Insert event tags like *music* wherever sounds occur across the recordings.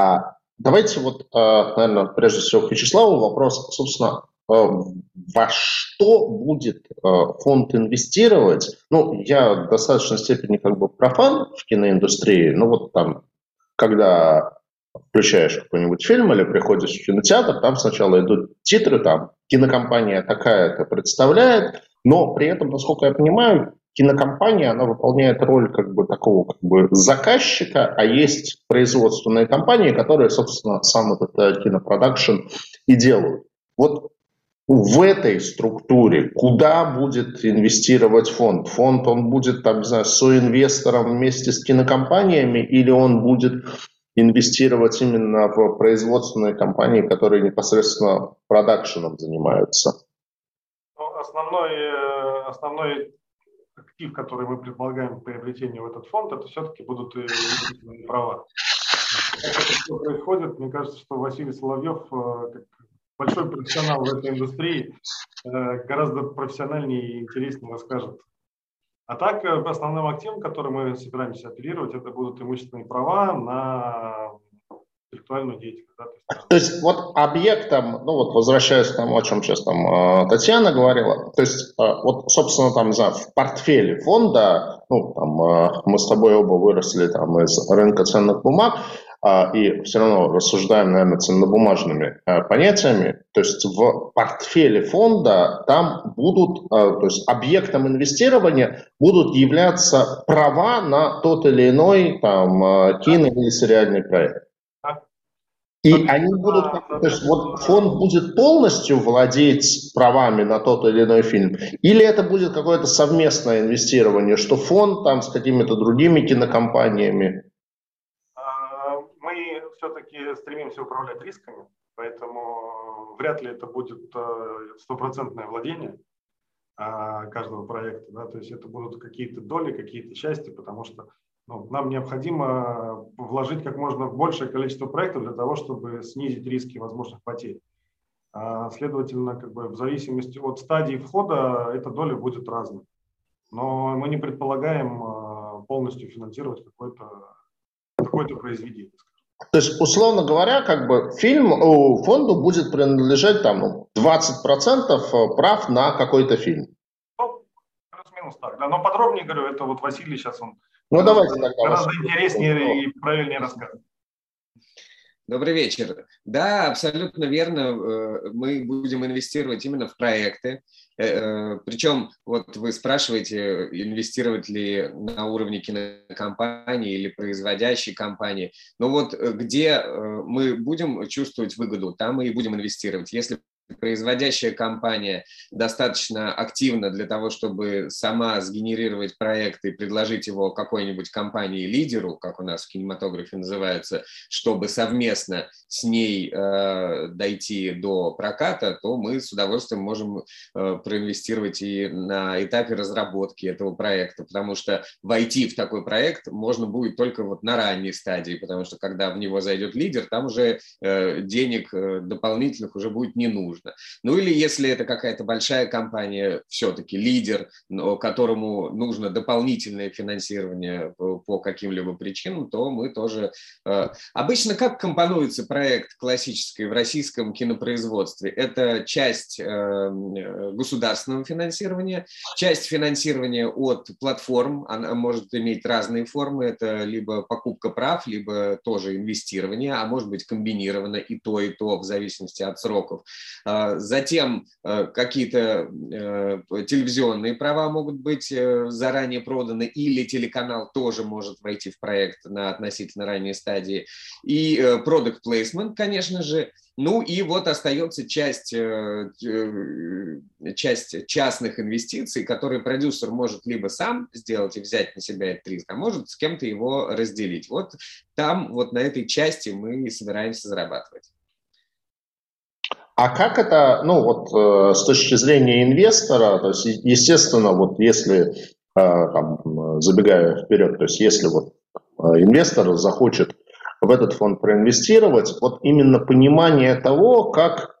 А давайте вот, наверное, прежде всего к Вячеславу вопрос, собственно, во что будет фонд инвестировать? Ну, я в достаточной степени как бы профан в киноиндустрии, но вот там, когда включаешь какой-нибудь фильм или приходишь в кинотеатр, там сначала идут титры, там кинокомпания такая-то представляет, но при этом, насколько я понимаю, кинокомпания, она выполняет роль как бы такого как бы заказчика, а есть производственные компании, которые, собственно, сам этот э, кинопродакшн и делают. Вот в этой структуре куда будет инвестировать фонд? Фонд, он будет, там, не знаю, соинвестором вместе с кинокомпаниями или он будет инвестировать именно в производственные компании, которые непосредственно продакшеном занимаются? Ну, основной, э, основной актив, который мы предполагаем к приобретению в этот фонд, это все-таки будут инвестиционные права. Как это все происходит, мне кажется, что Василий Соловьев, э, как большой профессионал в этой индустрии, э, гораздо профессиональнее и интереснее расскажет а так, э, основным активом, который мы собираемся оперировать, это будут имущественные права на интеллектуальную деятельность. Да, то, есть, то есть вот объектом, ну вот возвращаясь к тому, о чем сейчас там э, Татьяна говорила, то есть э, вот, собственно, там, не знаю, в портфеле фонда, ну, там, мы с тобой оба выросли там из рынка ценных бумаг, и все равно рассуждаем, наверное, ценнобумажными понятиями, то есть в портфеле фонда там будут, то есть объектом инвестирования будут являться права на тот или иной там кино или сериальный проект. И они будут, то есть вот фонд будет полностью владеть правами на тот или иной фильм, или это будет какое-то совместное инвестирование, что фонд там с какими-то другими кинокомпаниями? все-таки стремимся управлять рисками, поэтому вряд ли это будет э, стопроцентное владение а, каждого проекта. Да? То есть это будут какие-то доли, какие-то части, потому что ну, нам необходимо вложить как можно большее количество проектов для того, чтобы снизить риски возможных потерь. А, следовательно, как бы в зависимости от стадии входа эта доля будет разной. Но мы не предполагаем э, полностью финансировать какое-то какое произведение. То есть, условно говоря, как бы фильм фонду будет принадлежать там 20% ну, э, прав на какой-то фильм. Ну, плюс-минус так, да. Но подробнее говорю, это вот Василий сейчас он ну, давайте тогда гораздо интереснее и правильнее расскажет. Добрый вечер. Да, абсолютно верно. Э, мы будем инвестировать именно в проекты. Э, э, Причем, вот вы спрашиваете, инвестировать ли на уровне кинокомпании или производящей компании. Но вот где мы будем чувствовать выгоду, там мы и будем инвестировать. Если производящая компания достаточно активна для того, чтобы сама сгенерировать проект и предложить его какой-нибудь компании-лидеру, как у нас в кинематографе называется, чтобы совместно с ней э, дойти до проката, то мы с удовольствием можем э, проинвестировать и на этапе разработки этого проекта, потому что войти в такой проект можно будет только вот на ранней стадии, потому что когда в него зайдет лидер, там уже э, денег э, дополнительных уже будет не нужно нужно. Ну или если это какая-то большая компания, все-таки лидер, но которому нужно дополнительное финансирование по каким-либо причинам, то мы тоже... Э, обычно как компонуется проект классический в российском кинопроизводстве? Это часть э, государственного финансирования, часть финансирования от платформ, она может иметь разные формы, это либо покупка прав, либо тоже инвестирование, а может быть комбинировано и то, и то в зависимости от сроков. А, затем э, какие-то э, телевизионные права могут быть э, заранее проданы, или телеканал тоже может войти в проект на относительно ранней стадии. И product placement, конечно же, ну и вот остается часть, часть частных инвестиций, которые продюсер может либо сам сделать и взять на себя этот риск, а может с кем-то его разделить. Вот там, вот на этой части мы собираемся зарабатывать. А как это, ну вот э, с точки зрения инвестора, то есть, естественно, вот если, э, там, забегая вперед, то есть если вот э, инвестор захочет в этот фонд проинвестировать, вот именно понимание того, как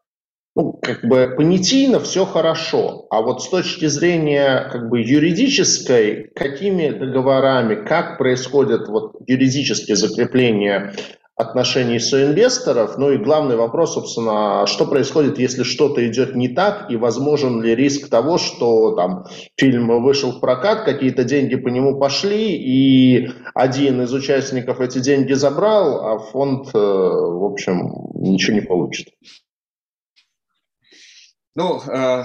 ну, как бы понятийно все хорошо, а вот с точки зрения как бы юридической, какими договорами, как происходит вот юридические закрепления отношений соинвесторов. Ну и главный вопрос, собственно, что происходит, если что-то идет не так, и возможен ли риск того, что там фильм вышел в прокат, какие-то деньги по нему пошли, и один из участников эти деньги забрал, а фонд, э, в общем, ничего не получит. Ну, э,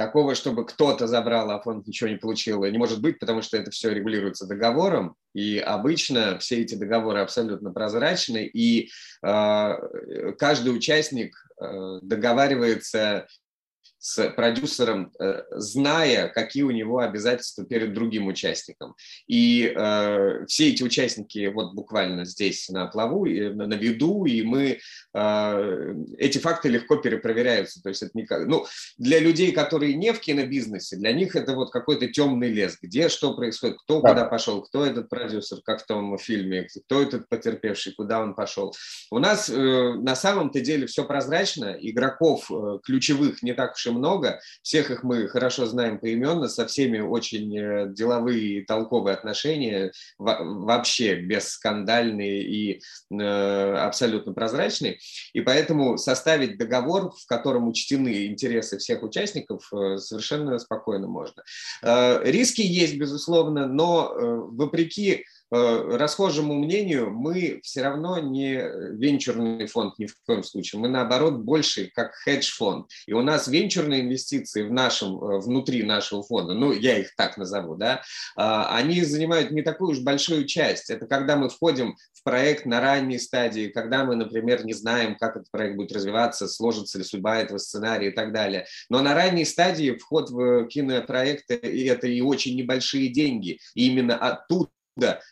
Такого, чтобы кто-то забрал, а фонд ничего не получил, не может быть, потому что это все регулируется договором, и обычно все эти договоры абсолютно прозрачны, и э, каждый участник э, договаривается с продюсером, э, зная, какие у него обязательства перед другим участником. И э, все эти участники вот буквально здесь на плаву, на виду, и мы э, эти факты легко перепроверяются. То есть это никак, ну, для людей, которые не в кинобизнесе, для них это вот какой-то темный лес, где что происходит, кто да. куда пошел, кто этот продюсер, как в том фильме, кто этот потерпевший, куда он пошел. У нас э, на самом-то деле все прозрачно, игроков э, ключевых не так уж и много. Всех их мы хорошо знаем поименно, со всеми очень э, деловые и толковые отношения, вообще бесскандальные и э, абсолютно прозрачные. И поэтому составить договор, в котором учтены интересы всех участников, э, совершенно спокойно можно. Риски есть, безусловно, но вопреки расхожему мнению, мы все равно не венчурный фонд ни в коем случае. Мы, наоборот, больше как хедж-фонд. И у нас венчурные инвестиции в нашем, э, внутри нашего фонда, ну, я их так назову, да, а, они занимают не такую уж большую часть. Это когда мы входим в проект на ранней стадии, когда мы, например, не знаем, как этот проект будет развиваться, сложится ли судьба этого сценария и так далее. Но на ранней стадии вход в кинопроекты – это и очень небольшие деньги. И именно оттуда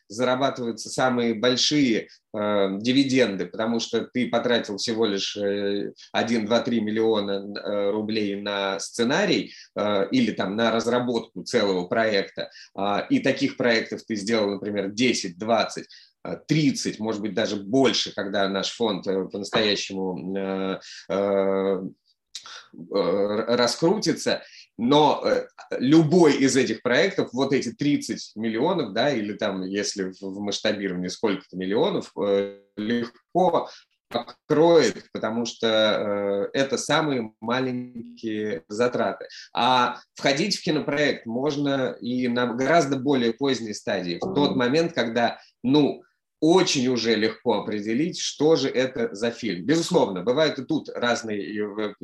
зарабатываются самые большие э, дивиденды, потому что ты потратил всего лишь э, 1, 2, 3 миллиона э, рублей на сценарий э, или там на разработку целого проекта, э, и таких проектов ты сделал, например, 10, 20, 30, может быть, даже больше, когда наш фонд э, по-настоящему э, раскрутится, но э, любой из этих проектов, вот эти 30 миллионов, да, или там, если в масштабировании сколько-то миллионов, э, легко покроет, потому что э, это самые маленькие затраты. А входить в кинопроект можно и на гораздо более поздней стадии, в тот момент, когда, ну, очень уже легко определить, что же это за фильм. Безусловно, бывают и тут разные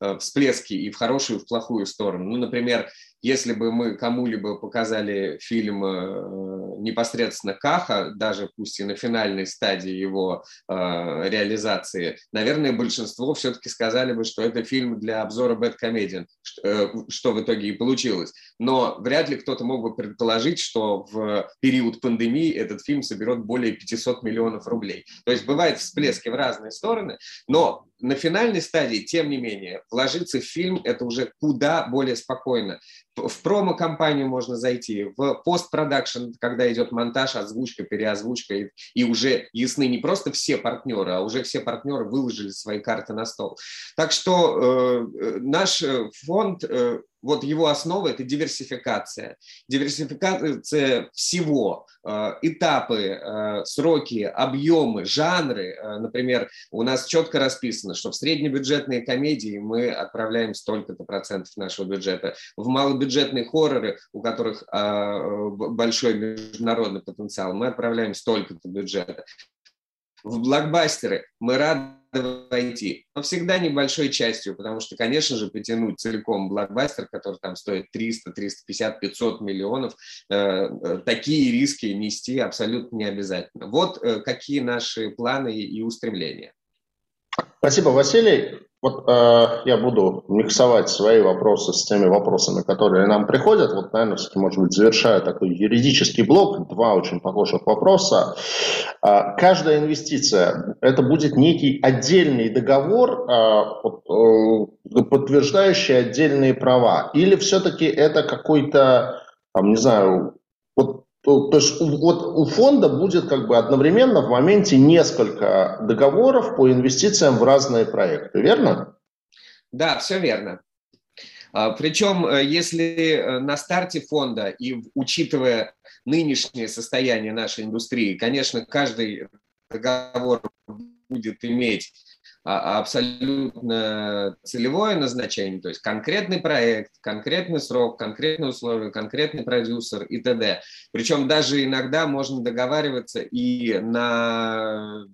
э, всплески и в хорошую, и в плохую сторону. Ну, например, если бы мы кому-либо показали фильм э, непосредственно Каха, даже пусть и на финальной стадии его э, реализации, наверное, большинство все-таки сказали бы, что это фильм для обзора Бэткомедиан, э, что в итоге и получилось. Но вряд ли кто-то мог бы предположить, что в период пандемии этот фильм соберет более 500 миллионов рублей. То есть бывают всплески в разные стороны, но на финальной стадии, тем не менее, вложиться в фильм – это уже куда более спокойно. В промо-компанию можно зайти, в постпродакшн, когда идет монтаж, озвучка, переозвучка, и, и уже ясны не просто все партнеры, а уже все партнеры выложили свои карты на стол. Так что э, э наш э, фонд э, вот его основа – это диверсификация. Диверсификация всего, э, этапы, сроки, объемы, жанры. Например, у нас четко расписано, что в среднебюджетные комедии мы отправляем столько-то процентов нашего бюджета. В малобюджетные хорроры, у которых большой международный потенциал, мы отправляем столько-то бюджета. В блокбастеры мы рады войти, но всегда небольшой частью, потому что, конечно же, потянуть целиком блокбастер, который там стоит 300, 350, 500 миллионов, э, э, такие риски нести абсолютно не обязательно. Вот э, какие наши планы и устремления. Спасибо, Василий. Вот э, я буду миксовать свои вопросы с теми вопросами, которые нам приходят. Вот, наверное, все-таки, может быть, завершая такой юридический блок, два очень похожих вопроса. Э, каждая инвестиция – это будет некий отдельный договор, э, э, подтверждающий отдельные права? Или все-таки это какой-то, там, не знаю, то, то есть вот у фонда будет как бы одновременно в моменте несколько договоров по инвестициям в разные проекты, верно? Да, все верно. А, Причем, э, если э, на старте фонда и учитывая нынешнее состояние нашей индустрии, конечно, каждый договор будет иметь абсолютно целевое назначение, то есть конкретный проект, конкретный срок, конкретные условия, конкретный продюсер и т.д. Причем даже иногда можно договариваться и на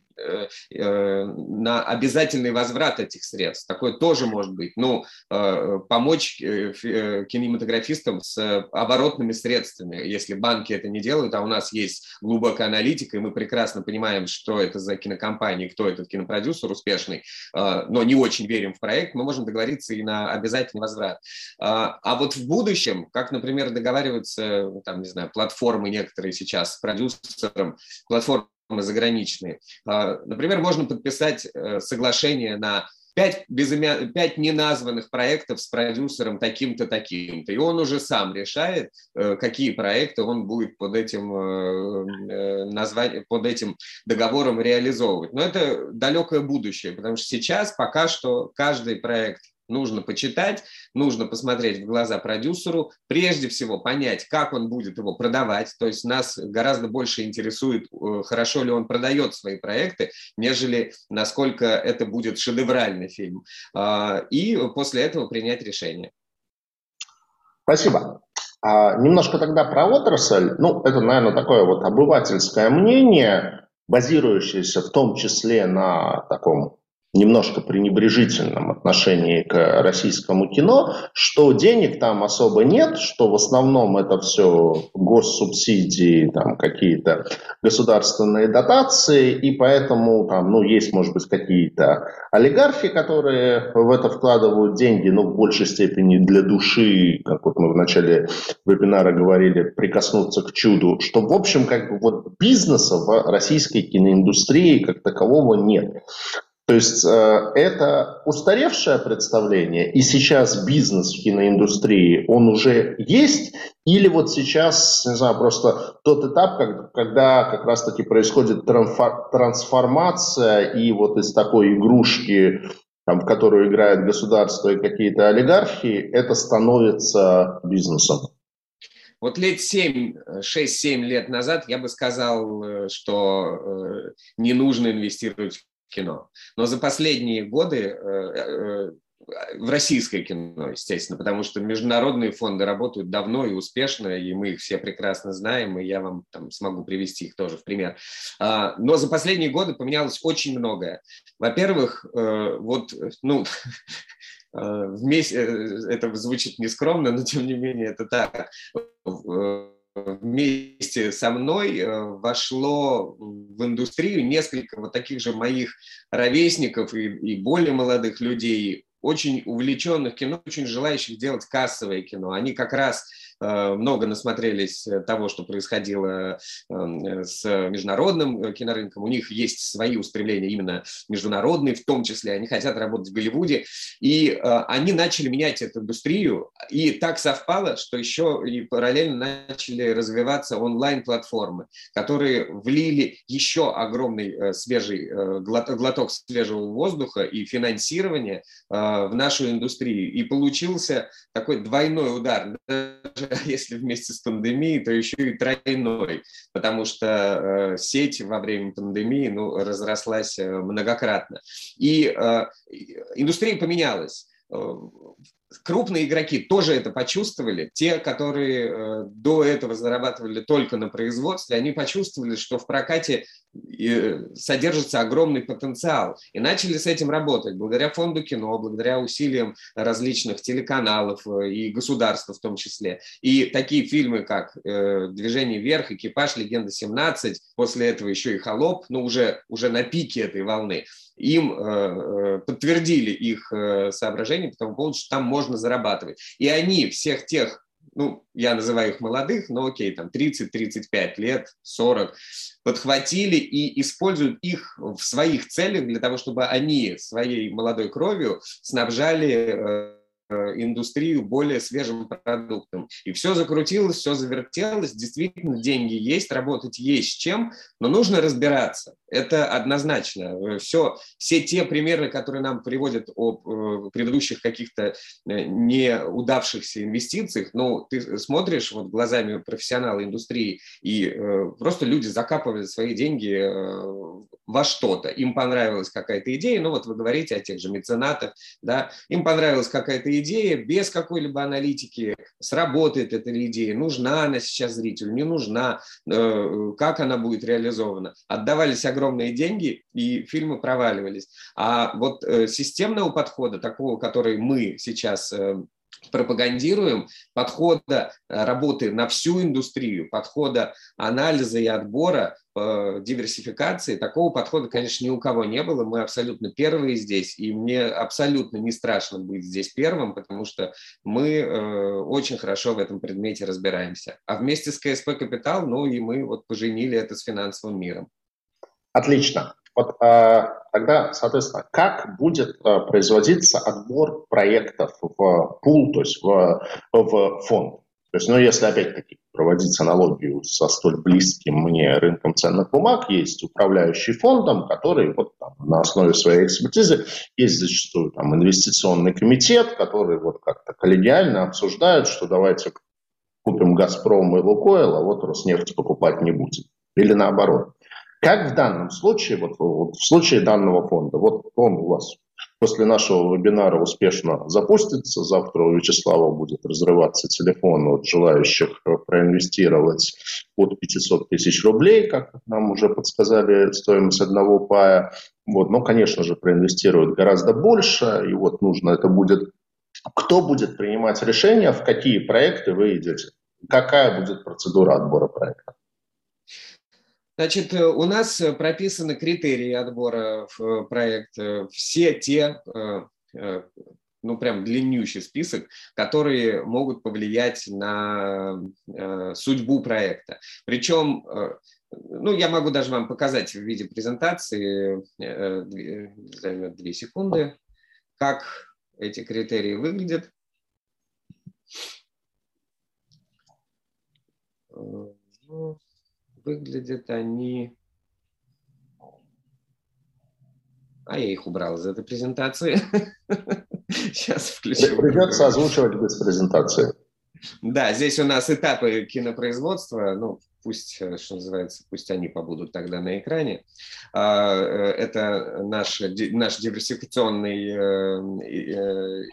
на обязательный возврат этих средств. Такое тоже может быть. Ну, э, помочь кинематографистам с оборотными средствами, если банки это не делают, а у нас есть глубокая аналитика, и мы прекрасно понимаем, что это за кинокомпания, кто этот кинопродюсер успешный, но не очень верим в проект, мы можем договориться и на обязательный возврат. А вот в будущем, как, например, договариваются, там, не знаю, платформы некоторые сейчас с продюсером, платформы заграничные. А, например, можно подписать э, соглашение на пять, безымя... пять неназванных проектов с продюсером таким-то, таким-то. И он уже сам решает, э, какие проекты он будет под этим, э, названием, под этим договором реализовывать. Но это далекое будущее, потому что сейчас пока что каждый проект нужно почитать, нужно посмотреть в глаза продюсеру, прежде всего понять, как он будет его продавать. То есть нас гораздо больше интересует, э, хорошо ли он продает свои проекты, нежели насколько это будет шедевральный фильм. А, и после этого принять решение. Спасибо. А, немножко тогда про отрасль. Ну, это, наверное, такое вот обывательское мнение, базирующееся в том числе на таком немножко пренебрежительном отношении к российскому кино, что денег там особо нет, что в основном это все госсубсидии, там какие-то государственные дотации, и поэтому там, ну, есть, может быть, какие-то олигархи, которые в это вкладывают деньги, но в большей степени для души, как вот мы в начале вебинара говорили, прикоснуться к чуду, что, в общем, как бы вот бизнеса в российской киноиндустрии как такового нет. То есть э, это устаревшее представление, и сейчас бизнес в киноиндустрии, он уже есть, или вот сейчас, не знаю, просто тот этап, когда как раз-таки происходит трансформация, и вот из такой игрушки, там, в которую играет государство и какие-то олигархи, это становится бизнесом. Вот лет 7, 6-7 лет назад я бы сказал, э, что э, не нужно инвестировать кино. Но за последние годы э, э, в российское кино, естественно, потому что международные фонды работают давно и успешно, и мы их все прекрасно знаем, и я вам там смогу привести их тоже в пример. А, но за последние годы поменялось очень многое. Во-первых, э, вот, ну, *laughs* вместе, это звучит нескромно, но тем не менее это так вместе со мной э, вошло в индустрию несколько вот таких же моих ровесников и, и более молодых людей, очень увлеченных кино, очень желающих делать кассовое кино. Они как раз много насмотрелись э, того, что происходило эм, с международным э, кинорынком. У них есть свои устремления именно международные, в том числе они хотят работать в Голливуде. И они начали менять эту индустрию. И так совпало, что еще и параллельно начали развиваться онлайн-платформы, которые влили еще огромный свежий глоток свежего воздуха и финансирования в нашу индустрию. И получился такой двойной удар. Даже *laughs* если вместе с пандемией, то еще и тройной, потому что э, сеть во время пандемии ну, разрослась э, многократно. И э, индустрия поменялась э, крупные игроки тоже это почувствовали. Те, которые э, до этого зарабатывали только на производстве, они почувствовали, что в прокате э, содержится огромный потенциал. И начали с этим работать благодаря фонду кино, благодаря усилиям различных телеканалов э, и государства в том числе. И такие фильмы, как «Движение вверх», «Экипаж», «Легенда 17», после этого еще и «Холоп», ну уже, уже на пике этой волны – им э, э, подтвердили их э, соображения по тому поводу, что там можно зарабатывать. И они всех тех, ну, я называю их молодых, но окей, там 30-35 лет, 40, подхватили и используют их в своих целях для того, чтобы они своей молодой кровью снабжали индустрию более свежим продуктом. И все закрутилось, все завертелось, действительно деньги есть, работать есть чем, но нужно разбираться – Это однозначно. Все, все те примеры, которые нам приводят о э, предыдущих каких-то э, неудавшихся инвестициях, ну, ты смотришь вот глазами профессионала индустрии, и э, просто люди закапывают свои деньги во что-то. Им понравилась какая-то идея, ну вот вы говорите о тех же меценатах, да, им понравилась какая-то идея, без какой-либо аналитики, сработает эта идея, нужна она сейчас зрителю, не нужна, как она будет реализована. Отдавались огромные деньги, и фильмы проваливались. А вот э, системного подхода, такого, который мы сейчас э, пропагандируем, подхода э, работы на всю индустрию, подхода анализа и отбора, диверсификации, такого подхода, конечно, ни у кого не было. Мы абсолютно первые здесь, и мне абсолютно не страшно быть здесь первым, потому что мы очень хорошо в этом предмете разбираемся. А вместе с КСП Капитал, ну и мы вот поженили это с финансовым миром. Отлично. Вот э, тогда, соответственно, как будет э, производиться отбор проектов в пул, то есть в, в фонд? То есть, ну, если опять-таки проводить аналогию со столь близким мне рынком ценных бумаг, есть управляющий фондом, который вот там, на основе своей экспертизы есть зачастую там инвестиционный комитет, который вот как-то коллегиально обсуждают, что давайте купим Газпром и Лукойл, а вот Роснефть покупать не будем. Или наоборот. Как в данном случае, вот, вот в случае данного фонда, вот он у вас после нашего вебинара успешно запустится, завтра у Вячеслава будет разрываться телефон от желающих проинвестировать от 500 тысяч рублей, как нам уже подсказали, стоимость одного пая. Вот, но, конечно же, проинвестируют гораздо больше, и вот нужно это будет... Кто будет принимать решение, в какие проекты вы идете? Какая будет процедура отбора проекта? Значит, э, у нас э, прописаны критерии отбора в э, проект. Все те, ну прям длиннющий список, которые могут повлиять на судьбу проекта. Причем ну, я могу даже вам показать в виде презентации, займет две секунды, как эти критерии выглядят. Ну, выглядят они... А я их убрал из этой презентации. *laughs* Сейчас включу. Придется озвучивать без презентации. Да, здесь у нас этапы кинопроизводства, ну, пусть, э, что называется, пусть они побудут тогда на экране. А, э, это наш, наш диверсификационный э,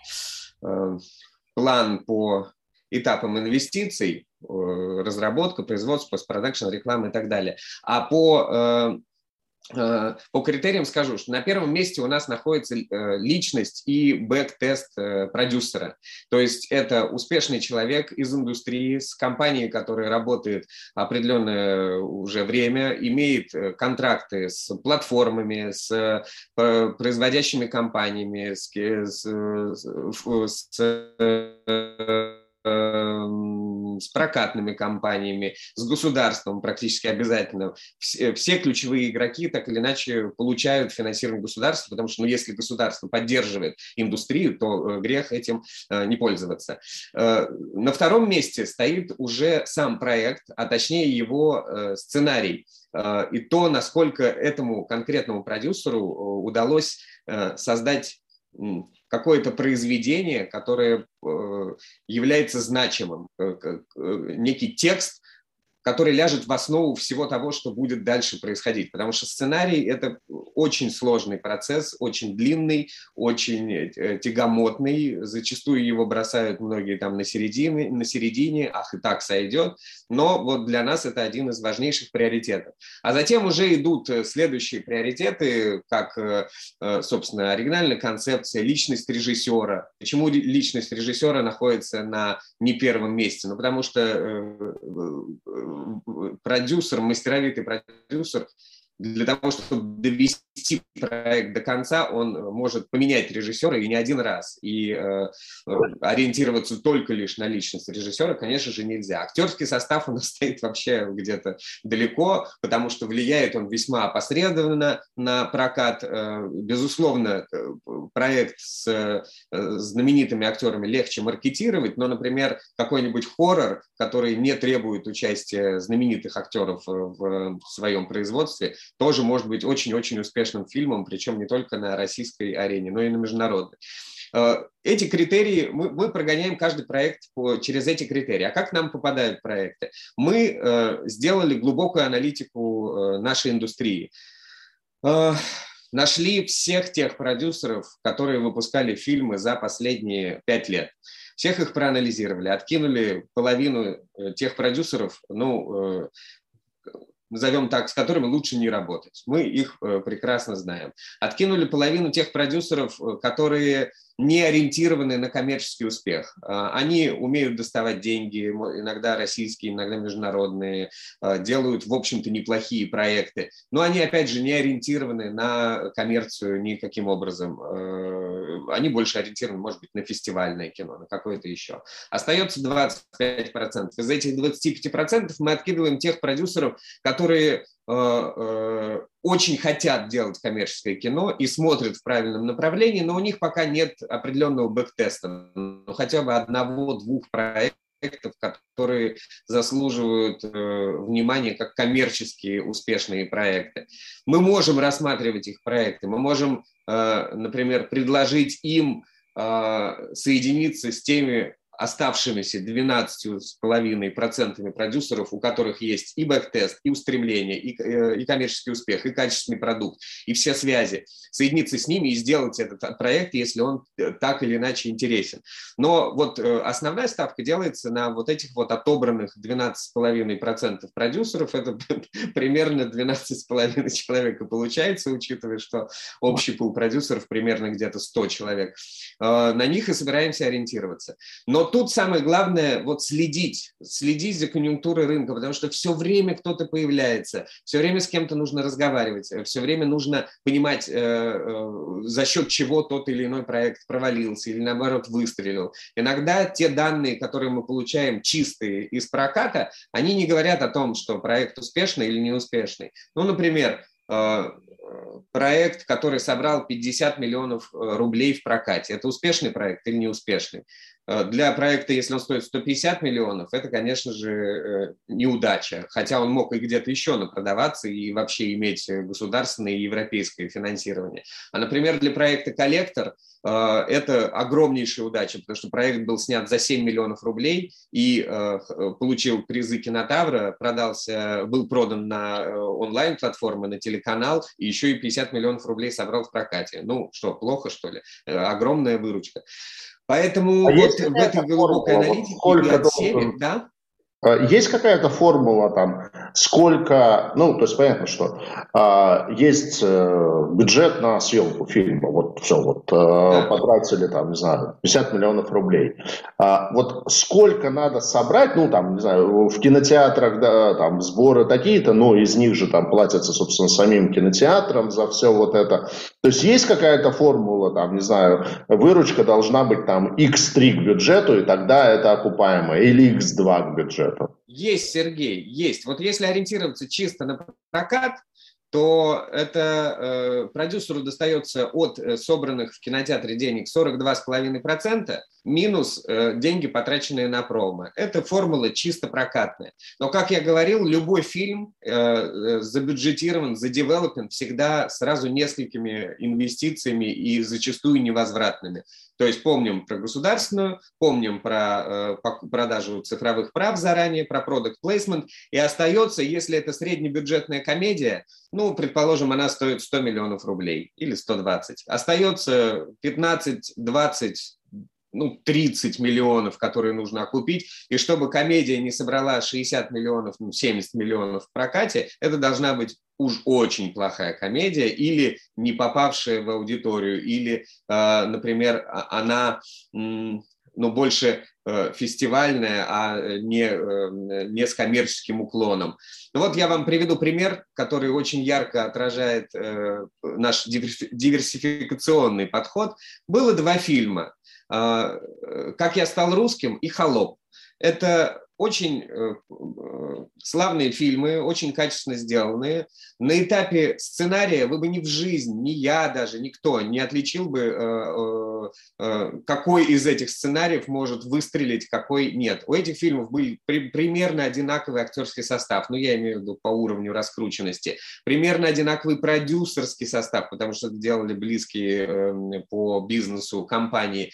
план по этапам инвестиций, разработка, производство, постпродакшн, реклама и так далее. А по э, э, по критериям скажу, что на первом месте у нас находится личность и backtest продюсера. То есть это успешный человек из индустрии, с компанией, которая работает определенное уже время, имеет контракты с платформами, с производящими компаниями, с, с, с с прокатными компаниями, с государством практически обязательно. Все, все ключевые игроки так или иначе получают финансирование государства, потому что ну, если государство поддерживает индустрию, то э, грех этим э, не пользоваться. Э, на втором месте стоит уже сам проект, а точнее его сценарий и то, насколько этому конкретному продюсеру удалось создать какое-то произведение, которое э, является значимым, э, э, некий текст, который ляжет в основу всего того, что будет дальше происходить. Потому что сценарий – это очень сложный процесс, очень длинный, очень э, тягомотный. Зачастую его бросают многие там на середине, на середине, ах, и так сойдет. Но вот для нас это один из важнейших приоритетов. А затем уже идут э, следующие приоритеты, как, э, собственно, оригинальная концепция, личность режиссера. Почему личность режиссера находится на не первом месте? Ну, потому что продюсер, мастеровитый продюсер для того, чтобы довести проект до конца, он может поменять режиссера и не один раз. И э, ориентироваться только лишь на личность режиссера, конечно же, нельзя. Актерский состав у нас *laughs* стоит вообще где-то далеко, потому что влияет он весьма опосредованно на прокат. Э, безусловно, э, проект с э, знаменитыми актерами легче маркетировать, но, например, какой-нибудь хоррор, который не требует участия знаменитых актеров в своем производстве, тоже может быть очень-очень успешным фильмом, причем не только на российской арене, но и на международной. Э, эти критерии, мы, мы прогоняем каждый проект по, через эти критерии. А как нам попадают проекты? Мы э, сделали глубокую аналитику э, нашей индустрии. Э, нашли всех тех продюсеров, которые выпускали фильмы за последние пять лет. Всех их проанализировали, откинули половину э, тех продюсеров, ну, э, назовем так, с которыми лучше не работать. Мы их прекрасно знаем. Откинули половину тех продюсеров, которые не ориентированы на коммерческий успех. А, они умеют доставать деньги, иногда российские, иногда международные, а, делают, в общем-то, неплохие проекты, но они, опять же, не ориентированы на коммерцию никаким образом. А, они больше ориентированы, может быть, на фестивальное кино, на какое-то еще. Остается 25%. Из этих 25% мы откидываем тех продюсеров, которые очень хотят делать коммерческое кино и смотрят в правильном направлении, но у них пока нет определенного backtest а, ну, хотя бы одного-двух проектов, которые заслуживают э, внимания как коммерческие успешные проекты. Мы можем рассматривать их проекты, мы можем, э, например, предложить им э, соединиться с теми оставшимися 12,5% продюсеров, у которых есть и backtest, и устремление, и, э, и коммерческий успех, и качественный продукт, и все связи, соединиться с ними и сделать этот проект, если он э, так или иначе интересен. Но вот э, основная ставка делается на вот этих вот отобранных 12,5% продюсеров, это *laughs* примерно 12,5 человек и получается, учитывая, что общий пул продюсеров примерно где-то 100 человек. На них и собираемся ориентироваться. Но тут самое главное вот следить, следить за конъюнктурой рынка, потому что все время кто-то появляется, все время с кем-то нужно разговаривать, все время нужно понимать, э, э, за счет чего тот или иной проект провалился или наоборот выстрелил. Иногда те данные, которые мы получаем чистые из проката, они не говорят о том, что проект успешный или неуспешный. Ну, например, э, проект, который собрал 50 миллионов рублей в прокате. Это успешный проект или неуспешный? Э, для проекта, если он стоит 150 миллионов, это, конечно же, э, неудача. Хотя он мог и где-то еще напродаваться и вообще иметь государственное и европейское финансирование. А, например, для проекта «Коллектор» э, это огромнейшая удача, потому что проект был снят за 7 миллионов рублей и получил призы кинотавра, продался, был продан на онлайн-платформы, на телеканал, и еще и 50 миллионов рублей собрал в прокате. Ну что, плохо, что ли? Огромная выручка. Поэтому а вот в этой глубокой аналитике сколько отсеме, да? А, есть какая-то формула там, сколько, ну, то есть понятно, что а, есть э, бюджет на съемку фильма, вот все, вот э, да. потратили там, не знаю, 50 миллионов рублей. А, вот сколько надо собрать, ну, там, не знаю, в кинотеатрах, да, там, сборы такие-то, но из них же там платятся, собственно, самим кинотеатрам за все вот это. То есть есть какая-то формула, там, не знаю, выручка должна быть там x3 к бюджету, и тогда это окупаемо, или x2 к бюджету. Есть, Сергей, есть. Вот если ориентироваться чисто на прокат, то это э, продюсеру достается от э, собранных в кинотеатре денег 42,5% минус э, деньги, потраченные на промо. Это формула чисто прокатная. Но, как я говорил, любой фильм э, э забюджетирован, задевелопен всегда сразу несколькими инвестициями и зачастую невозвратными. То есть помним про государственную, помним про э, продажу цифровых прав заранее, про product placement, и остается, если это среднебюджетная комедия, ну, предположим, она стоит 100 миллионов рублей или 120, остается 15-20 ну, 30 миллионов, которые нужно окупить, и чтобы комедия не собрала 60 миллионов, ну, 70 миллионов в прокате, это должна быть уж очень плохая комедия или не попавшая в аудиторию, или, э, например, а, она ну, больше э, фестивальная, а не, э, не с коммерческим уклоном. Ну вот я вам приведу пример, который очень ярко отражает наш диверсификационный подход. Было два фильма. «Как я стал русским» и «Холоп». Это очень э, э, славные фильмы, очень качественно сделанные. На этапе сценария вы бы ни в жизнь, ни я даже, никто не отличил бы, э, какой из этих сценариев может выстрелить, какой нет. У этих фильмов был примерно одинаковый актерский состав, ну я имею в виду по уровню раскрученности, примерно одинаковый продюсерский состав, потому что делали близкие по бизнесу компании.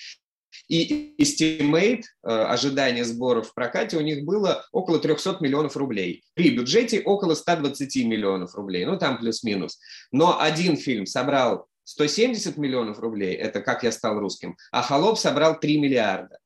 И estimate, э, ожидание сборов в прокате у них было около 300 миллионов рублей. При бюджете около 120 миллионов рублей, ну там плюс-минус. Но один фильм собрал 170 миллионов рублей, это «Как я стал русским», а «Холоп» собрал 3 миллиарда.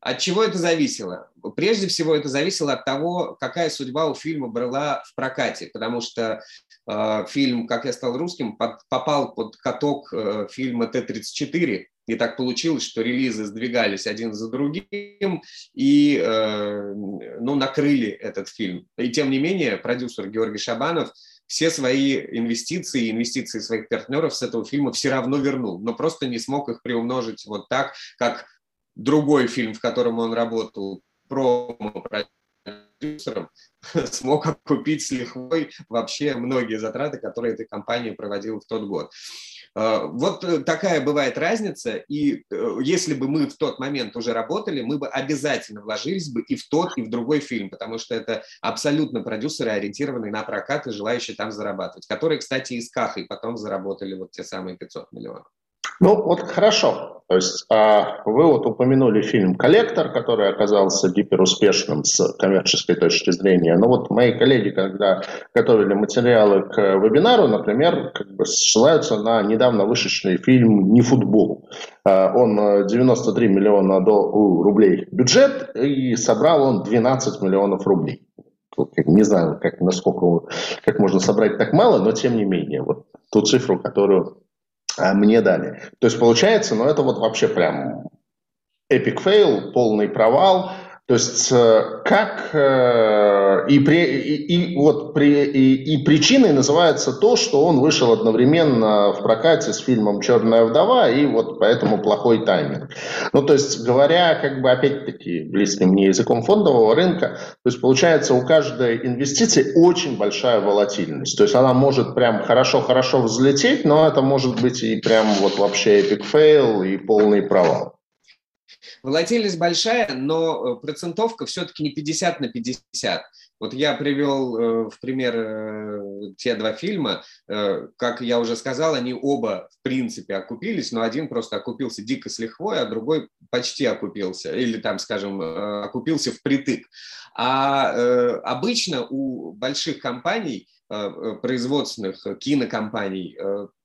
От чего это зависело? Прежде всего, это зависело от того, какая судьба у фильма была в прокате, потому что э, фильм «Как я стал русским» под, попал под каток э, фильма Т-34, и так получилось, что релизы сдвигались один за другим и э, ну, накрыли этот фильм. И тем не менее, продюсер Георгий Шабанов все свои инвестиции, инвестиции своих партнеров с этого фильма все равно вернул, но просто не смог их приумножить вот так, как другой фильм, в котором он работал, промо-продюсером, *laughs* смог окупить с лихвой вообще многие затраты, которые эта компания проводила в тот год. Э, вот э, такая бывает разница, и э, если бы мы в тот момент уже работали, мы бы обязательно вложились бы и в тот, и в другой фильм, потому что это абсолютно продюсеры, ориентированные на прокат и желающие там зарабатывать, которые, кстати, из Кахой потом заработали вот те самые 500 миллионов. Ну, вот хорошо. То есть а, вы вот упомянули фильм «Коллектор», который оказался гиперуспешным с коммерческой точки зрения. Но вот мои коллеги, когда готовили материалы к вебинару, например, как бы ссылаются на недавно вышедший фильм «Не футбол». А, он 93 э, миллиона рублей бюджет, и собрал он 12 миллионов рублей. Не знаю, как, насколько, как можно собрать так мало, но тем не менее, вот ту цифру, которую мне дали. То есть получается, ну это вот вообще прям epic fail, полный провал. То есть э, как э, и, при, и, и вот при, и, и причиной называется то, что он вышел одновременно в прокате с фильмом «Черная вдова» и вот поэтому плохой тайминг. Ну то есть говоря как бы опять-таки близким мне языком фондового рынка, то есть получается у каждой инвестиции очень большая волатильность. То есть она может прям хорошо-хорошо взлететь, но это может быть и прям вот вообще epic fail и полный провал. Волатильность большая, но э, процентовка все-таки не 50 на 50. Вот я привел э, в пример э, те два фильма, как я уже сказал, они оба в принципе окупились, но один просто окупился дико с лихвой, а другой почти окупился, или там, скажем, окупился впритык. А обычно у больших компаний производственных э, кинокомпаний,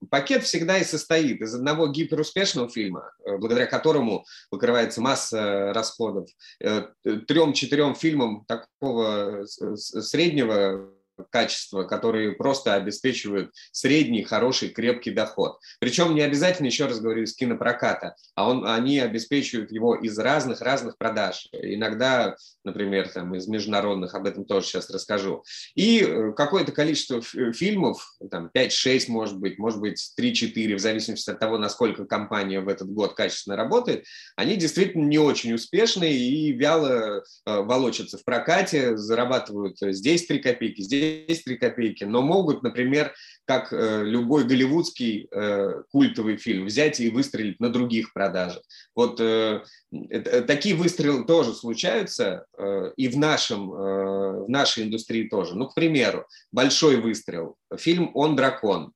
пакет всегда и состоит из одного гиперуспешного фильма, благодаря которому выкрывается масса расходов, трем-четырем фильмам такого среднего качества, которые просто обеспечивают средний, хороший, крепкий доход. Причем не обязательно, еще раз говорю, из кинопроката, а он, они обеспечивают его из разных-разных продаж. Иногда, например, там, из международных, об этом тоже сейчас расскажу. И э, какое-то количество фильмов, там, 5-6, может быть, может быть, 3-4, в зависимости от того, насколько компания в этот год качественно работает, они действительно не очень успешные и вяло э, волочатся в прокате, зарабатывают здесь 3 копейки, здесь есть 3 копейки, но могут, например, как э, любой голливудский э, культовый фильм, взять и выстрелить на других продажах. Вот э, э, такие выстрелы тоже случаются э, и в, нашем, э, в нашей индустрии тоже. Ну, к примеру, большой выстрел. Фильм «Он дракон».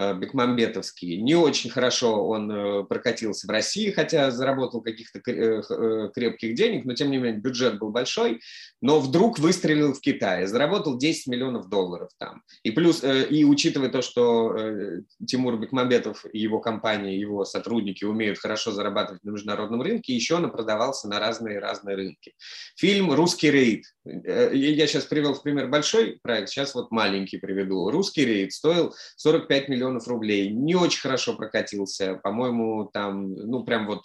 Э, Бекмамбетовский. Не очень хорошо он э, прокатился в России, хотя заработал каких-то э, крепких денег, но тем не менее бюджет был большой, но вдруг выстрелил в Китае, заработал 10 миллионов долларов там. И плюс, и учитывая то, что Тимур Бекмамбетов и его компания, его сотрудники умеют хорошо зарабатывать на международном рынке, еще он продавался на разные-разные рынки. Фильм «Русский рейд». Я сейчас привел в пример большой проект, сейчас вот маленький приведу. «Русский рейд» стоил 45 миллионов миллионов рублей, не очень хорошо прокатился, по-моему, там, ну, прям вот,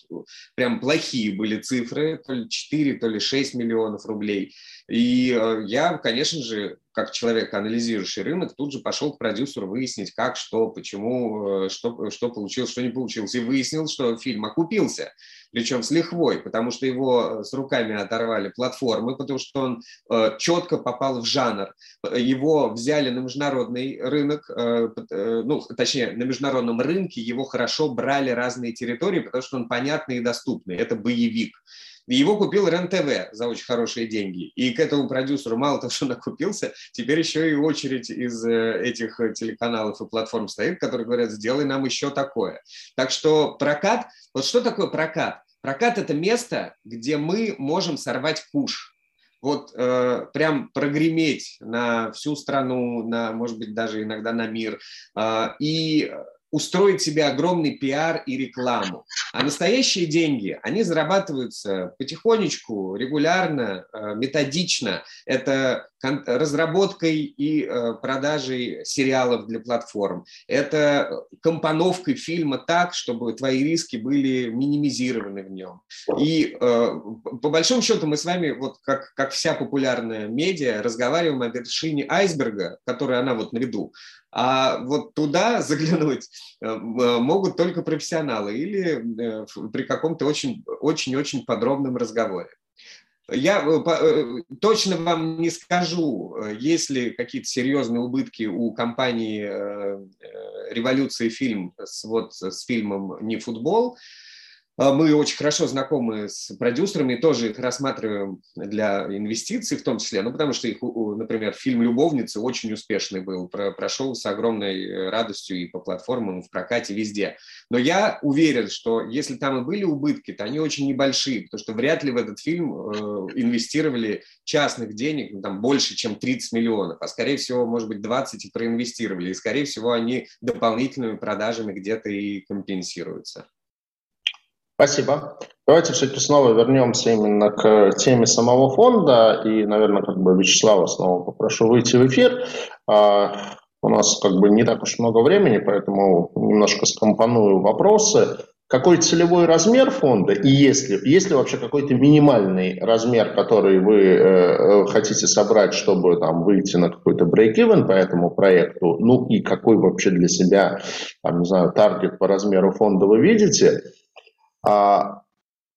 прям плохие были цифры, то ли 4, то ли 6 миллионов рублей. И э, я, конечно же, как человек, анализирующий рынок, тут же пошел к продюсеру выяснить, как, что, почему, что, что получилось, что не получилось. И выяснил, что фильм окупился причем с лихвой, потому что его э, с руками оторвали платформы, потому что он э, четко попал в жанр. Его взяли на международный рынок, э, э, ну, точнее, на международном рынке его хорошо брали разные территории, потому что он понятный и доступный. Это боевик. Его купил РЕН-ТВ за очень хорошие деньги. И к этому продюсеру мало того, что накупился, теперь еще и очередь из э, этих телеканалов и платформ стоит, которые говорят, сделай нам еще такое. Так что прокат, вот что такое прокат? Прокат – это место, где мы можем сорвать куш. Вот э, прям прогреметь на всю страну, на, может быть, даже иногда на мир. Э, и устроить себе огромный пиар и рекламу. А настоящие деньги, они зарабатываются потихонечку, регулярно, э, методично. Это разработкой и э, продажей сериалов для платформ. Это компоновкой фильма так, чтобы твои риски были минимизированы в нем. И э, по большому счету мы с вами, вот как, как вся популярная медиа, разговариваем о вершине айсберга, которая она вот на виду. А вот туда *laughs* заглянуть э, э, могут только профессионалы или э, при каком-то очень-очень подробном разговоре. Я точно вам не скажу, есть ли какие-то серьезные убытки у компании «Революции фильм» с, вот, с фильмом «Не футбол», мы очень хорошо знакомы с продюсерами, тоже их рассматриваем для инвестиций в том числе, ну, потому что их, например, фильм «Любовницы» очень успешный был, прошел с огромной радостью и по платформам, в прокате, везде. Но я уверен, что если там и были убытки, то они очень небольшие, потому что вряд ли в этот фильм э, инвестировали частных денег, ну, там больше, чем 30 миллионов, а скорее всего, может быть, 20 и проинвестировали, и скорее всего они дополнительными продажами где-то и компенсируются. Спасибо. Давайте все-таки снова вернемся именно к теме самого фонда. И, наверное, как бы Вячеслава снова попрошу выйти в эфир. А, у нас как бы не так уж много времени, поэтому немножко скомпоную вопросы. Какой целевой размер фонда и есть ли, есть ли вообще какой-то минимальный размер, который вы э, э хотите собрать, чтобы там выйти на какой-то break-even по этому проекту? Ну и какой вообще для себя, там, не знаю, таргет по размеру фонда вы видите? А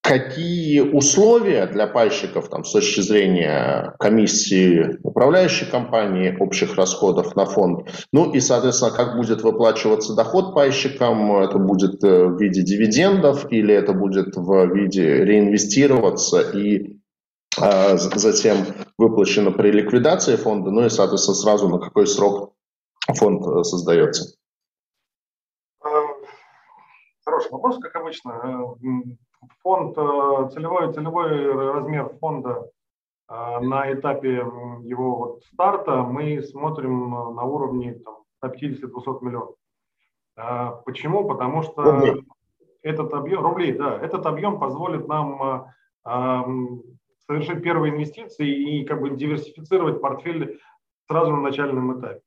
какие условия для пайщиков там, с точки зрения комиссии управляющей компании, общих расходов на фонд, ну и, соответственно, как будет выплачиваться доход пайщикам, это будет э, в виде дивидендов или это будет в виде реинвестироваться и а, затем выплачено при ликвидации фонда, ну и, соответственно, сразу на какой срок фонд э, создается. Хороший вопрос, как обычно. Э, фонд, э, целевой, целевой размер фонда э, на этапе его вот старта мы смотрим на уровне там, 150-200 миллионов. Почему? Потому что рублей. этот объем, рублей, да, этот объем позволит нам совершить первые инвестиции и как бы диверсифицировать портфель сразу на начальном этапе.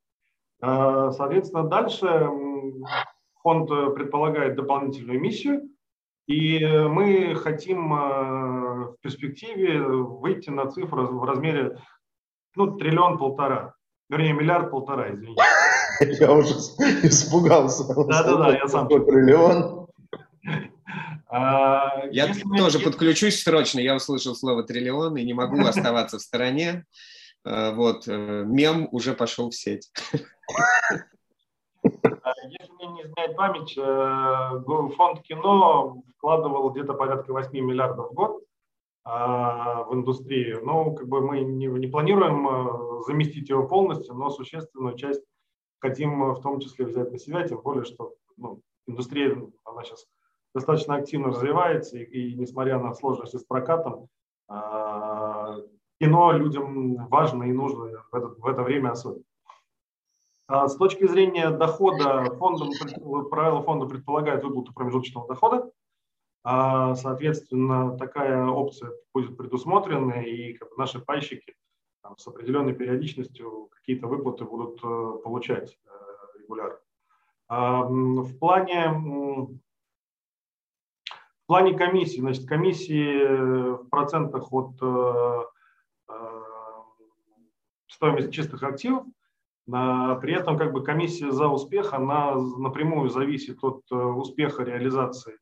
Соответственно, дальше Фонд э, предполагает дополнительную миссию, и мы хотим э, в перспективе выйти на цифру в размере ну, триллион-полтора, вернее, миллиард-полтора, извините. *laughs* Я уже испугался. Да-да-да, я сам. Триллион. *laughs* А, я Если тоже подключусь срочно. Я услышал слово триллион и не могу *laughs* оставаться в стороне. Э, вот, мем уже пошел в сеть. Если мне не изменяет память, э, фонд кино вкладывал где-то порядка 8 миллиардов в год а, в индустрию. Ну, как бы мы не, не планируем э, заместить его полностью, но существенную часть хотим в том числе взять на себя, тем более, что ну, индустрия, она сейчас достаточно активно развивается, и, и несмотря на сложности с прокатом, кино людям важно и нужно в это, в это время особенно. А с точки зрения дохода, фондом, правила фонда предполагают выплату промежуточного дохода. А, соответственно, такая опция будет предусмотрена, и наши пайщики там, с определенной периодичностью какие-то выплаты будут э, получать э, регулярно. А, в плане, в плане комиссии, значит, комиссии в процентах от стоимость чистых активов, при этом как бы комиссия за успех, она напрямую зависит от э, успеха реализации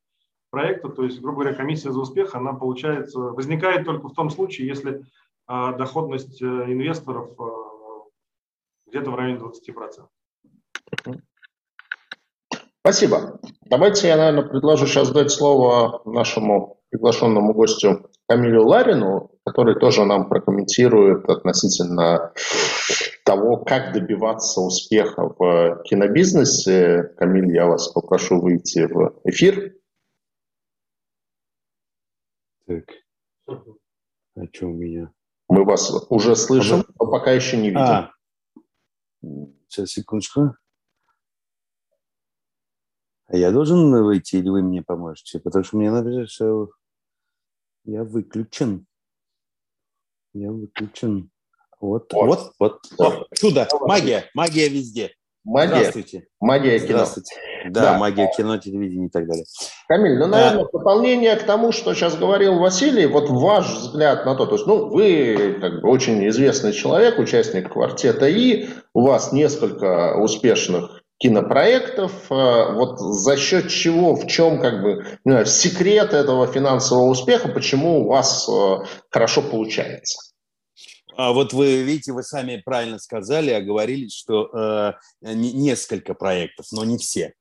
проекта. То есть, грубо говоря, комиссия за успех, она получается, возникает только в том случае, если а, доходность э, инвесторов э, где-то в районе 20%. Спасибо. Давайте я, наверное, предложу сейчас дать слово нашему приглашенному гостю Камилю Ларину, который тоже нам прокомментирует относительно того, как добиваться успеха в кинобизнесе. Камиль, я вас попрошу выйти в эфир. Так, а что у меня? Мы вас уже слышим, но пока еще не видим. А, сейчас, секундочку. А я должен выйти или вы мне поможете? Потому что мне надо, что я выключен. Я выключен. Вот, вот, вот. вот. Чудо. Магия. Магия везде. Магия. Здравствуйте. Магия кино. Здравствуйте. Да, да, магия кино, телевидения и так далее. Камиль, ну, наверное, а... дополнение к тому, что сейчас говорил Василий, вот ваш взгляд на то, то есть, ну, вы как бы очень известный человек, участник квартета И, у вас несколько успешных кинопроектов, э, вот за счет чего, в чем как бы знаю, секрет этого финансового успеха, почему у вас э, хорошо получается? А вот вы видите, вы сами правильно сказали, а говорили, что э, несколько проектов, но не все,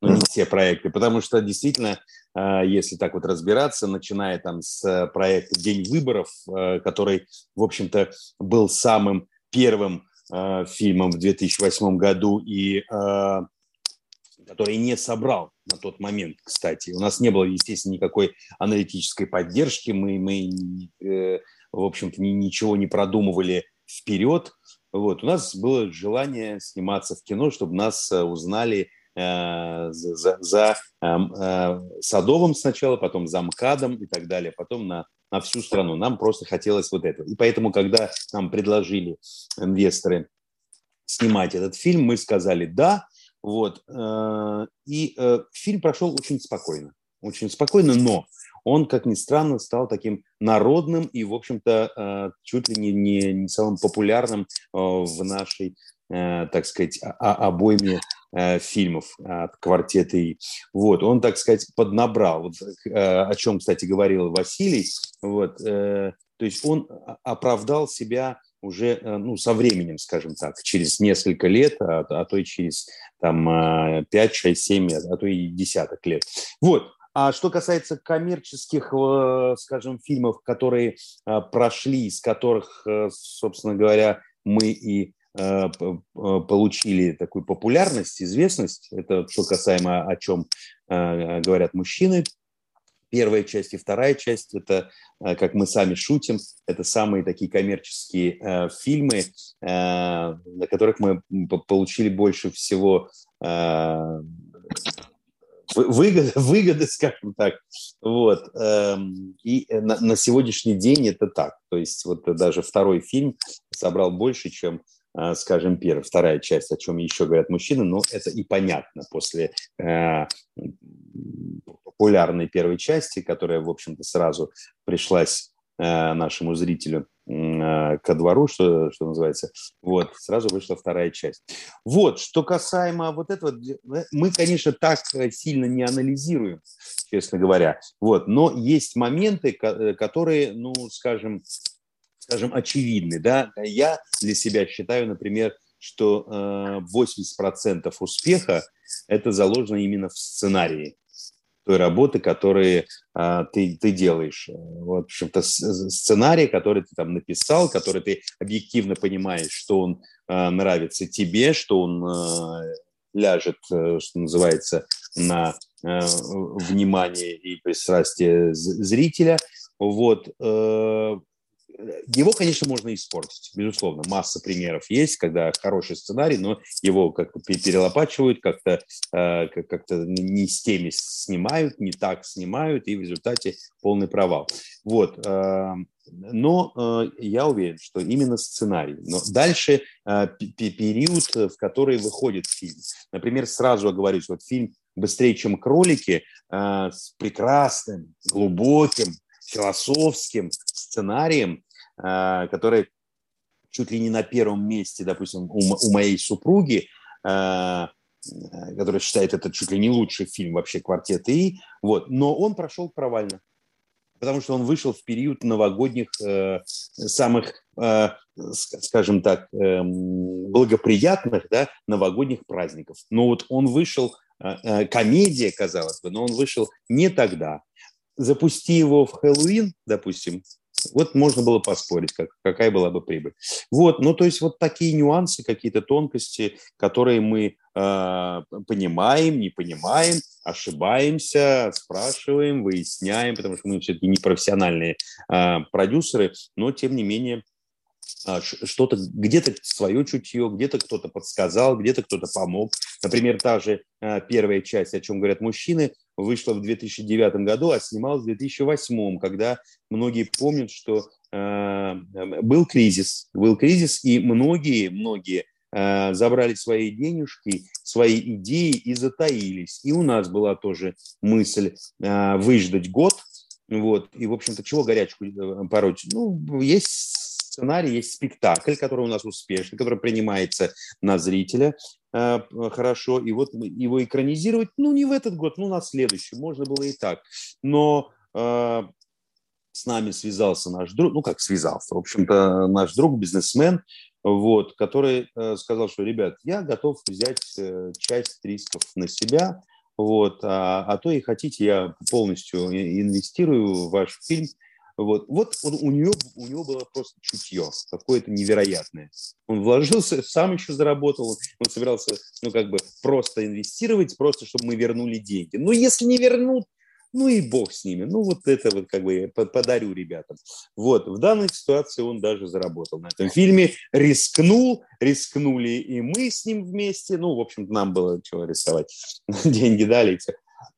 но не все проекты, потому что действительно, э, если так вот разбираться, начиная там с проекта «День выборов», э, который, в общем-то, был самым первым э, фильмом в 2008 году и э, который не собрал на тот момент, кстати. У нас не было, естественно, никакой аналитической поддержки, мы, мы э, в общем-то, ничего не продумывали вперед. Вот. У нас было желание сниматься в кино, чтобы нас э, узнали э, за, за э, э, Садовым сначала, потом за МКАДом и так далее, потом на, на всю страну. Нам просто хотелось вот этого. И поэтому, когда нам предложили инвесторы снимать этот фильм, мы сказали «да», вот. Э, и фильм прошел очень спокойно. Очень спокойно, но он, как ни странно, стал таким народным и, в общем-то, э, чуть ли не, не, не самым популярным в нашей, так сказать, обойме фильмов от квартета И. Вот, он, так сказать, поднабрал. Вот, о чем, кстати, говорил Василий. Вот, то есть он оправдал себя уже э, ну, со временем, скажем так, через несколько лет, а, а то и через там, 5, 6, 7, а то и десяток лет. Вот. А что касается коммерческих, э, скажем, фильмов, которые э, прошли, из которых, собственно говоря, мы и получили такую популярность, известность, это что касаемо о чем говорят мужчины, Первая часть и вторая часть – это, э, как мы сами шутим, это самые такие коммерческие э, фильмы, э, на которых мы получили больше всего э, выгоды, *laughs* выгоды, скажем так. Вот. Эм, и на, на сегодняшний день это так. То есть вот даже второй фильм собрал больше, чем э, скажем, первая, вторая часть, о чем еще говорят мужчины, но это и понятно после э, популярной первой части, которая, в общем-то, сразу пришлась нашему зрителю э, ко двору, что, что называется. Вот, сразу вышла вторая часть. Вот, что касаемо вот этого, э, мы, конечно, так сильно не анализируем, честно говоря. Вот, но есть моменты, которые, ну, скажем, скажем, очевидны. Да? Я для себя считаю, например, что 80% успеха это заложено именно в сценарии той работы, которые а, ты, ты делаешь. Вот, в общем-то, сценарий, который ты там написал, который ты объективно понимаешь, что он а, нравится тебе, что он а, ляжет, э, что называется, на а, внимание и пристрастие зрителя. Вот, э, его, конечно, можно испортить, безусловно. Масса примеров есть, когда хороший сценарий, но его как-то перелопачивают, как-то э, как не с теми снимают, не так снимают, и в результате полный провал. Вот. Э, но э, я уверен, что именно сценарий. Но дальше период, в который выходит фильм. Например, сразу оговорюсь, вот фильм «Быстрее, чем кролики» с прекрасным, глубоким, философским сценарием, а, который чуть ли не на первом месте, допустим, у, моей супруги, э, которая считает это чуть ли не лучший фильм вообще «Квартет И», вот, но он прошел провально потому что он вышел в период новогодних э, самых, э, скажем так, э, благоприятных да, новогодних праздников. Но вот он вышел, э, э, комедия, казалось бы, но он вышел не тогда. Запусти его в Хэллоуин, допустим, вот можно было поспорить, как, какая была бы прибыль. Вот, ну то есть вот такие нюансы, какие-то тонкости, которые мы э, понимаем, не понимаем, ошибаемся, спрашиваем, выясняем, потому что мы все-таки не профессиональные э, продюсеры, но тем не менее что-то, где-то свое чутье, где-то кто-то подсказал, где-то кто-то помог. Например, та же а, первая часть, о чем говорят мужчины, вышла в 2009 году, а снималась в 2008, когда многие помнят, что э, был кризис, был кризис, и многие, многие э, забрали свои денежки, свои идеи и затаились. И у нас была тоже мысль э, выждать год, вот, и, в общем-то, чего горячку пороть? Ну, есть сценарий, есть спектакль, который у нас успешный, который принимается на зрителя э, хорошо, и вот его экранизировать, ну, не в этот год, ну, на следующий, можно было и так. Но э, с нами связался наш друг, ну, как связался, в общем-то, наш друг, бизнесмен, вот, который э, сказал, что, ребят, я готов взять э, часть рисков на себя, вот, а, а то и хотите, я полностью инвестирую в ваш фильм, вот, вот он, у, него, у него было просто чутье какое-то невероятное. Он вложился, сам еще заработал, он собирался, ну, как бы просто инвестировать, просто чтобы мы вернули деньги. Но если не вернут, ну и бог с ними. Ну вот это вот как бы я подарю ребятам. Вот, в данной ситуации он даже заработал на этом фильме, рискнул, рискнули и мы с ним вместе. Ну, в общем нам было чего рисовать. *laughs* Деньги дали.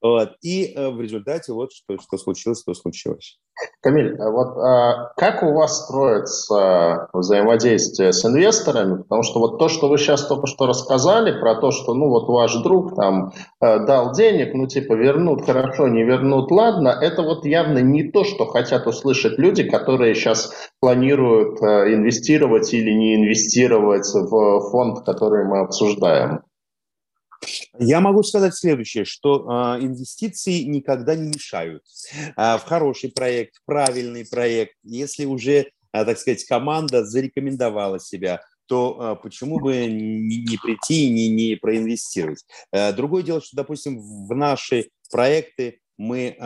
Вот. И э, в результате вот что, что случилось, то случилось. Камиль, вот а, как у вас строится взаимодействие с инвесторами? Потому что вот то, что вы сейчас только что рассказали, про то, что ну вот ваш друг там э, дал денег, ну типа вернут хорошо, не вернут, ладно, это вот явно не то, что хотят услышать люди, которые сейчас планируют э, инвестировать или не инвестировать в фонд, который мы обсуждаем. Я могу сказать следующее, что э, инвестиции никогда не мешают. Э, в хороший проект, правильный проект, если уже, э, так сказать, команда зарекомендовала себя, то э, почему бы не, не прийти и не, не проинвестировать? Э, другое дело, что, допустим, в наши проекты мы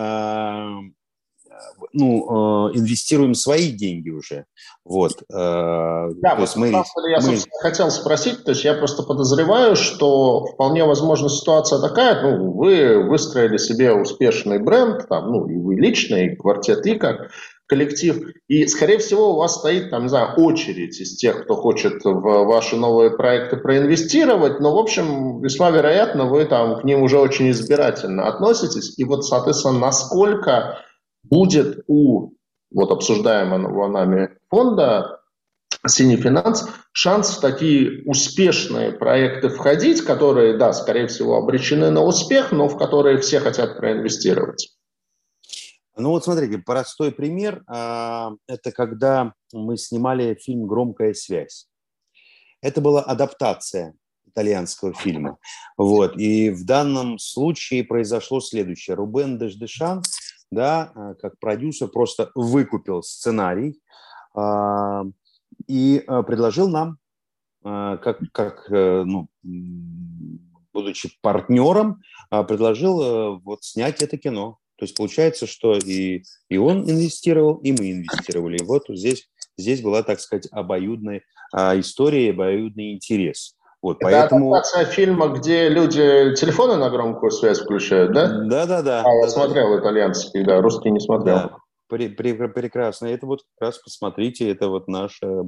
ну, э, инвестируем свои деньги уже. Вот. Э, да, то есть мы, я мы... хотел спросить, то есть я просто подозреваю, что вполне возможна ситуация такая, ну, вы выстроили себе успешный бренд, там, ну, и вы лично, и квартет, и как коллектив, и, скорее всего, у вас стоит, там, не знаю, очередь из тех, кто хочет в ваши новые проекты проинвестировать, но, в общем, весьма вероятно, вы там к ним уже очень избирательно относитесь, и вот, соответственно, насколько будет у вот обсуждаемого нами фонда «Синий финанс» шанс в такие успешные проекты входить, которые, да, скорее всего, обречены на успех, но в которые все хотят проинвестировать? Ну вот смотрите, простой пример. А, это когда мы снимали фильм «Громкая связь». Это была адаптация итальянского фильма. Вот. И в данном случае произошло следующее. Рубен Деждешан да, э, как продюсер просто выкупил сценарий э, и э, предложил нам, э, как, как ну, будучи партнером, э, предложил вот снять это кино. То есть получается, что и, и он инвестировал, и мы инвестировали. И вот здесь, здесь была, так сказать, обоюдная э, история, обоюдный интерес. Вот, Это поэтому... адаптация фильма, где люди телефоны на громкую связь включают, да? Да, да, да. А, я да, смотрел да. итальянский, да, русский не смотрел. Да. Прекрасно. Это вот как раз посмотрите, это вот наша э,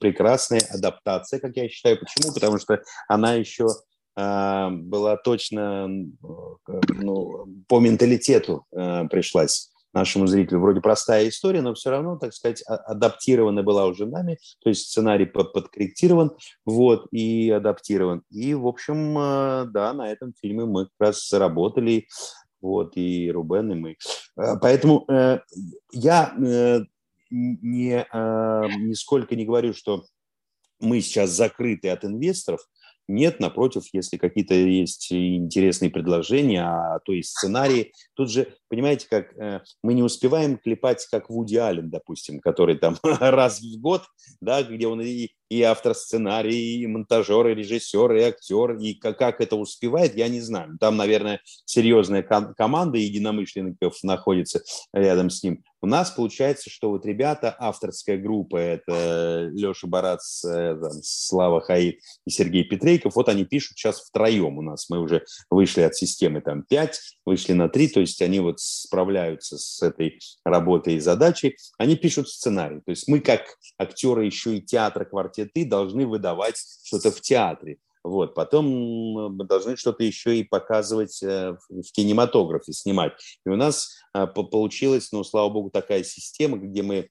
прекрасная адаптация, как я считаю. Почему? Потому что она еще э, была точно э, ну, по менталитету э, пришлась нашему зрителю. Вроде простая история, но все равно, так сказать, а, адаптирована была уже нами, то есть сценарий под, подкорректирован, вот, и адаптирован. И, в общем, э, да, на этом фильме мы как раз заработали, вот, и Рубен, и мы. Э, поэтому э, я не, нисколько не говорю, что мы сейчас закрыты от инвесторов, нет, напротив, если какие-то есть интересные предложения, а то есть сценарии, тут же, понимаете, как э, мы не успеваем клепать, как Вуди Аллен, допустим, который там *laughs* раз в год, да, где он и, и автор сценария, и монтажер, и режиссер, и актер, и как, как это успевает, я не знаю. Там, наверное, серьезная ком- команда единомышленников находится рядом с ним. У нас получается, что вот ребята, авторская группа, это Леша Барац, э, там, Слава Хаид и Сергей Петрейков, вот они пишут сейчас втроем у нас. Мы уже вышли от системы там 5, вышли на 3, то есть они вот справляются с этой работой и задачей. Они пишут сценарий. То есть мы как актеры еще и театра квартеты должны выдавать что-то в театре. Вот. Потом мы должны что-то еще и показывать э, в кинематографе, снимать. И у нас э, получилась, ну, слава богу, такая система, где мы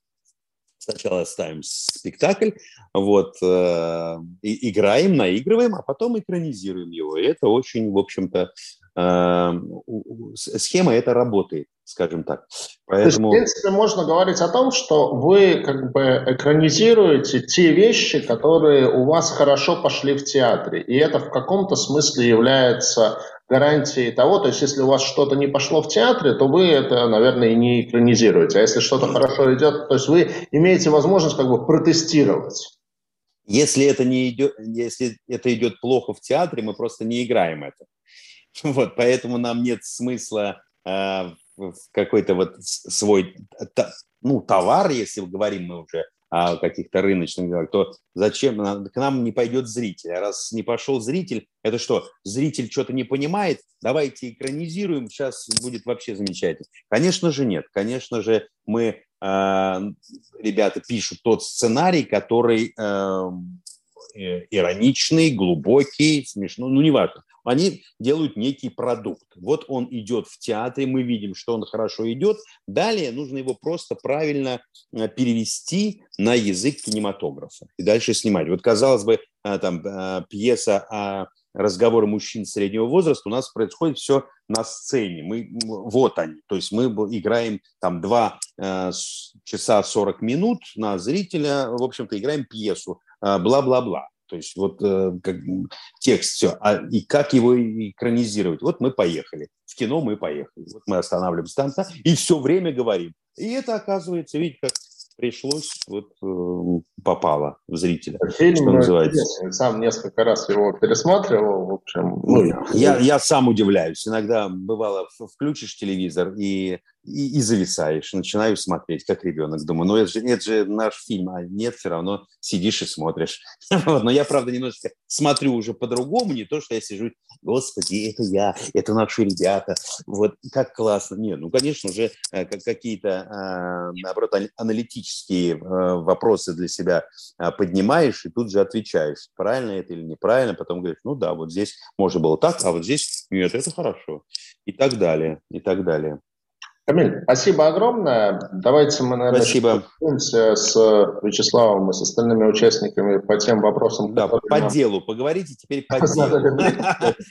сначала ставим спектакль, вот, э, играем, наигрываем, а потом экранизируем его. И это очень, в общем-то, схема это работает, скажем так. Поэтому... То есть, в принципе, можно говорить о том, что вы как бы экранизируете те вещи, которые у вас хорошо пошли в театре. И это в каком-то смысле является гарантии того, то есть если у вас что-то не пошло в театре, то вы это, наверное, и не экранизируете. А если что-то хорошо идет, то есть вы имеете возможность как бы протестировать. Если это, не идет, если это идет плохо в театре, мы просто не играем это. *laughs* Вот, поэтому нам нет смысла э, в какой-то вот свой ну, товар, если говорим мы уже о каких-то рыночных то зачем к нам не пойдет зритель? А раз не пошел зритель, это что, зритель что-то не понимает? Давайте экранизируем, сейчас будет вообще замечательно. Конечно же нет. Конечно же мы, э, ребята, пишут тот сценарий, который э, ироничный, глубокий, смешной, ну, неважно они делают некий продукт. Вот он идет в театре, мы видим, что он хорошо идет. Далее нужно его просто правильно э, перевести на язык кинематографа и дальше снимать. Вот, казалось бы, э, там э, пьеса о разговоры мужчин среднего возраста, у нас происходит все на сцене. Мы, вот они. То есть мы играем там 2 э, часа 40 минут на зрителя, в общем-то, играем пьесу, бла-бла-бла. То есть вот э, как, текст все. А, и как его экранизировать? Вот мы поехали. В кино мы поехали. Вот мы останавливаемся там, там и все время говорим. И это оказывается, видите, как пришлось, вот э, попало в зрителя. Фильм что называется. Сам несколько раз его пересматривал, в общем. Ну, я, я сам удивляюсь. Иногда бывало, включишь телевизор и и, и зависаешь, начинаю смотреть, как ребенок. Думаю, ну это же, это же наш фильм, а нет, все равно сидишь и смотришь. *laughs* Но я, правда, немножечко смотрю уже по-другому, не то, что я сижу, господи, это я, это наши ребята, вот как классно. Нет, ну, конечно же, э, какие-то, а, наоборот, аналитические э, вопросы для себя а, поднимаешь и тут же отвечаешь, правильно это или неправильно, потом говоришь, ну да, вот здесь можно было так, а вот здесь нет, это хорошо. И так далее, и так далее. Камиль, спасибо огромное. Давайте мы, наверное, спасибо. с Вячеславом и с остальными участниками по тем вопросам. Да, по нам... делу. Поговорите теперь по *laughs* делу.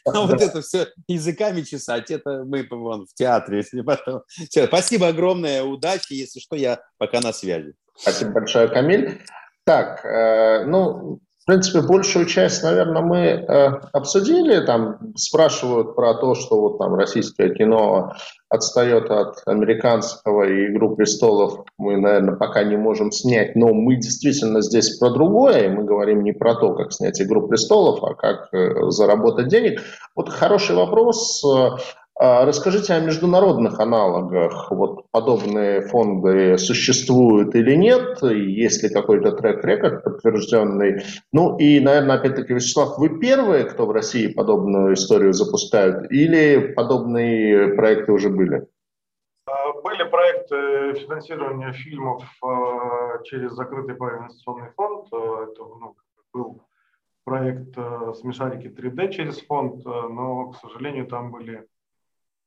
А *laughs* вот это все языками чесать, это мы в театре. если потом. Спасибо огромное, удачи. Если что, я пока на связи. Спасибо большое, Камиль. Так, э, ну, в принципе, большую часть, наверное, мы э, обсудили. Там спрашивают про то, что вот там российское кино отстает от американского и «Игру престолов» мы, наверное, пока не можем снять, но мы действительно здесь про другое, мы говорим не про то, как снять «Игру престолов», а как э, заработать денег. Вот хороший вопрос. А расскажите о международных аналогах. Вот подобные фонды существуют или нет? Есть ли какой-то трек-рекорд подтвержденный? Ну и, наверное, опять-таки, Вячеслав, вы первые, кто в России подобную историю запускают? Или подобные проекты уже были? А, были проекты финансирования фильмов а, через закрытый инвестиционный фонд. Это ну, был проект «Смешарики 3D» через фонд, но, к сожалению, там были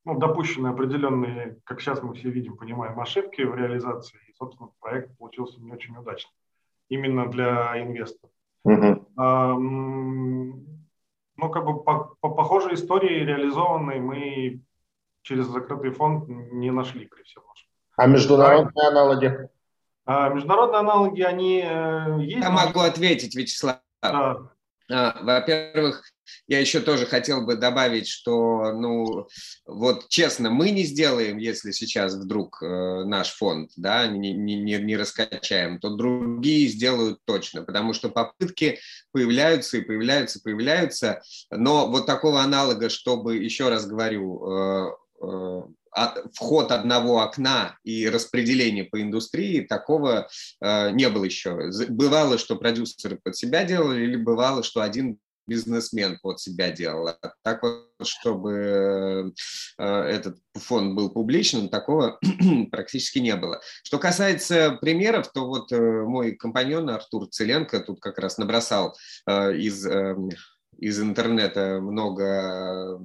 ну, допущены определенные, как сейчас мы все видим, понимаем, ошибки в реализации. И, собственно, проект получился не очень удачным. Именно для инвесторов. Uh-huh. А, ну, как бы по, по похожей истории реализованной мы через закрытый фонд не нашли при всем нашем. А международные а, аналоги? А международные аналоги, они э, есть? Я могу ответить, Вячеслав. Да. А, во-первых, я еще тоже хотел бы добавить, что, ну, вот честно, мы не сделаем, если сейчас вдруг э, наш фонд, да, не, не, не раскачаем, то другие сделают точно, потому что попытки появляются и появляются, появляются, но вот такого аналога, чтобы, еще раз говорю, э, э, вход одного окна и распределение по индустрии, такого э, не было еще. Бывало, что продюсеры под себя делали, или бывало, что один бизнесмен под себя делал. А так вот, чтобы э, этот фонд был публичным, такого *clears throat* практически не было. Что касается примеров, то вот э, мой компаньон Артур Целенко тут как раз набросал э, из из интернета много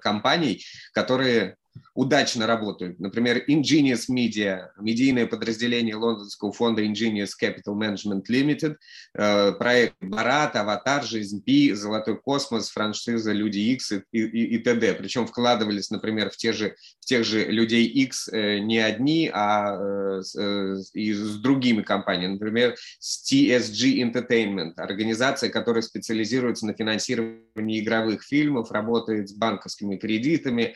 компаний, которые удачно работают. Например, Ingenious Media, медийное подразделение лондонского фонда Ingenious Capital Management Limited, э, проект «Барат», «Аватар», «Жизнь Пи», «Золотой космос», франшиза «Люди X и, и, и т.д. Причем вкладывались, например, в, те же, в тех же «Людей X э, не одни, а э, и с другими компаниями. Например, с TSG Entertainment, организация, которая специализируется на финансировании игровых фильмов, работает с банковскими кредитами,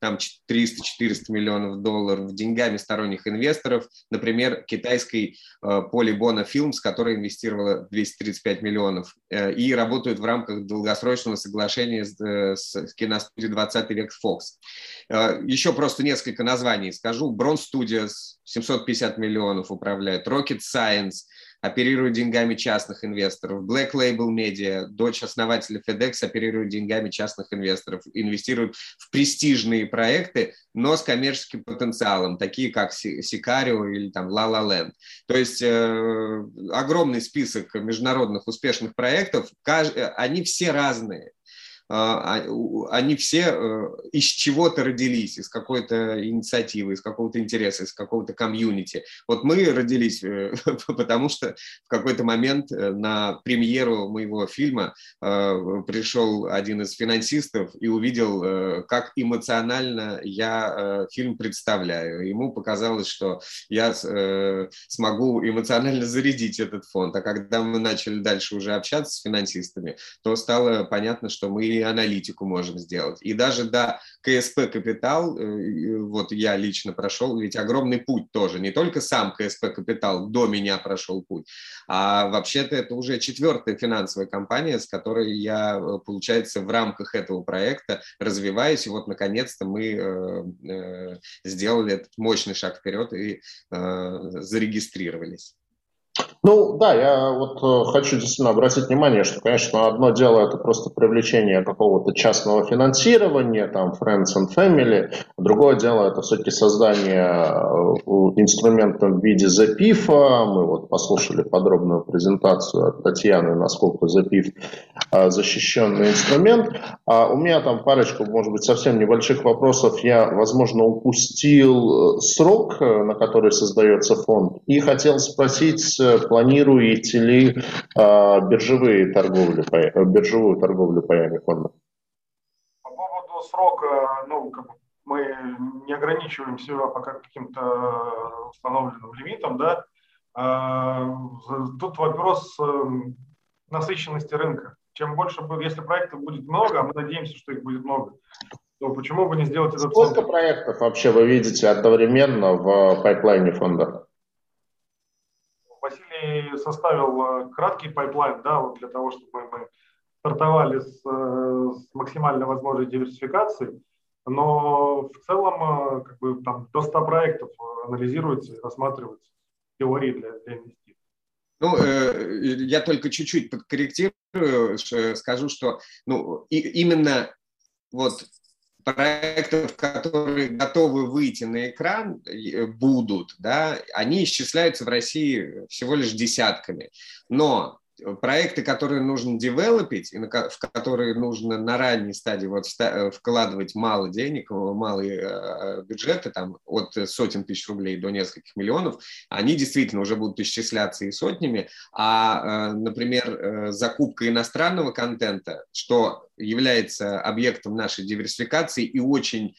там 300-400 миллионов долларов деньгами сторонних инвесторов, например, китайской э, Polybono Films, которая инвестировала 235 миллионов, э, и работают в рамках долгосрочного соглашения с, э, киностудией 20 век Fox. Еще просто несколько названий скажу. Bronze Studios 750 миллионов управляет, Rocket Science – оперирует деньгами частных инвесторов. Black Label Media, дочь основателя FedEx, оперирует деньгами частных инвесторов, инвестирует в престижные проекты, но с коммерческим потенциалом, такие как Сикарио или там La La Land. То есть э, огромный список международных успешных проектов, они все разные. А, а, они все э, из чего-то родились, из какой-то инициативы, из какого-то интереса, из какого-то комьюнити. Вот мы родились, э, *laughs* потому что в какой-то момент э, на премьеру моего фильма пришел один из финансистов и увидел, как эмоционально я фильм представляю. Ему показалось, что я смогу эмоционально зарядить этот фонд. А когда мы начали дальше уже общаться с финансистами, то стало понятно, что мы аналитику можем сделать. И даже до КСП Капитал, э, вот я лично прошел, ведь огромный путь тоже. Не только сам КСП Капитал до меня прошел путь, а вообще-то это уже четвертая финансовая компания, с которой я, э, получается, в рамках этого проекта развиваюсь. И вот, наконец-то, мы э, сделали этот мощный шаг вперед и зарегистрировались. Ну да, я вот э, хочу действительно обратить внимание, что, конечно, одно дело это просто привлечение какого-то частного финансирования, там Friends and Family, другое дело это все-таки создание э, инструмента в виде запиф. Мы вот послушали подробную презентацию от Татьяны, насколько запиф э, защищенный инструмент. А у меня там парочку, может быть, совсем небольших вопросов. Я, возможно, упустил срок, на который создается фонд, и хотел спросить планируете ли э, биржевые торговли, биржевую торговлю паями фондов? По поводу срока, ну, как мы не ограничиваемся пока каким-то установленным лимитом, да, тут вопрос эм, насыщенности рынка. Чем больше, если проектов будет много, а мы надеемся, что их будет много, то почему бы не сделать это? Сколько проектов вообще вы видите одновременно в pipeline е фонда? Составил э, краткий pipeline, да, вот для того, чтобы мы стартовали с, э, с максимально возможной диверсификацией, но в целом э, как бы, там, до 100 проектов анализируется и рассматривается теории для, для инвестиций. Ну, я только чуть-чуть подкорректирую, скажу, что ну, и, именно вот проектов, которые готовы выйти на экран, э, будут, да, они исчисляются в России всего лишь десятками. Но проекты, которые нужно девелопить, в которые нужно на ранней стадии вот э, вкладывать мало денег, малые э, бюджеты, там от сотен тысяч рублей до нескольких миллионов, они действительно уже будут исчисляться и сотнями, а, например, закупка иностранного контента, что является объектом нашей диверсификации и очень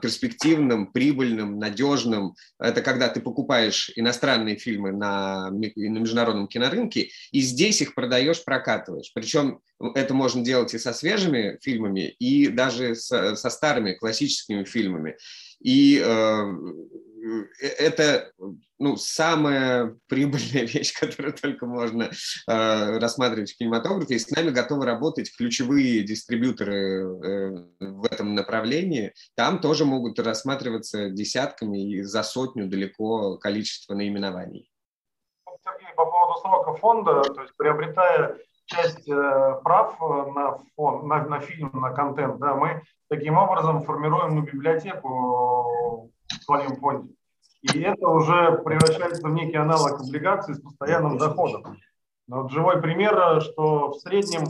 перспективным, прибыльным, надежным. Это когда ты покупаешь иностранные фильмы на, на международном кинорынке, и здесь их продаешь, прокатываешь. Причем это можно делать и со свежими фильмами, и даже со, со старыми классическими фильмами. И Э, это ну, самая прибыльная *laughs* вещь, которую только можно э, рассматривать в кинематографе. И с нами готовы работать ключевые дистрибьюторы э, в этом направлении. Там тоже могут рассматриваться десятками и за сотню далеко количество наименований. Сергей, по поводу срока фонда, то есть приобретая часть э, прав э, на, фон, на, на фильм, на контент, да, мы таким образом формируем ну, библиотеку своем фонде. И это уже превращается в некий аналог облигаций с постоянным доходом. Но вот живой пример, что в среднем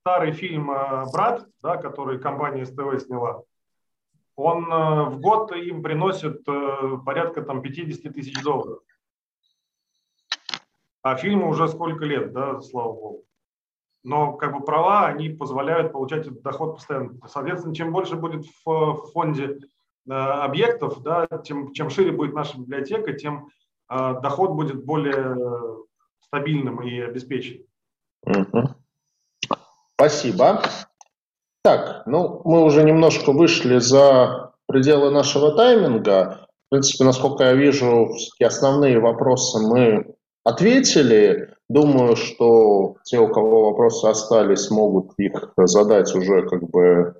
старый фильм э, «Брат», да, который компания СТВ сняла, он э, в год им приносит э, порядка там, 50 тысяч долларов. А фильму уже сколько лет, да, слава богу. Но как бы права, они позволяют получать этот доход постоянно. Соответственно, чем больше будет в фонде объектов, да, тем, чем шире будет наша библиотека, тем э, доход будет более стабильным и обеспеченным. Угу. Спасибо. Так, ну, мы уже немножко вышли за пределы нашего тайминга. В принципе, насколько я вижу, основные вопросы мы ответили. Думаю, что те, у кого вопросы остались, могут их задать уже как бы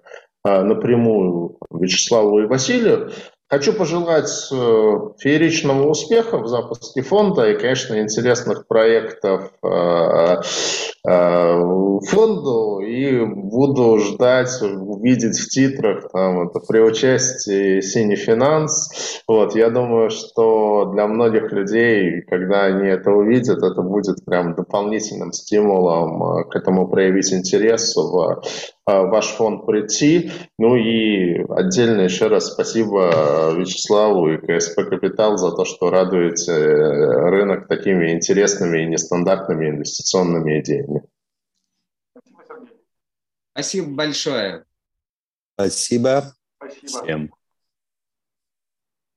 напрямую Вячеславу и Василию. Хочу пожелать э, фееричного успеха в запуске фонда и, конечно, интересных проектов э, э, фонду и буду ждать увидеть в титрах там, это при участии Синий Финанс. Вот, я думаю, что для многих людей, когда они это увидят, это будет прям дополнительным стимулом к этому проявить интерес в ваш фонд прийти. Ну и отдельно еще раз спасибо Вячеславу и КСП Капитал за то, что радуете рынок такими интересными и нестандартными инвестиционными идеями. Спасибо большое. Спасибо. Спасибо. Всем.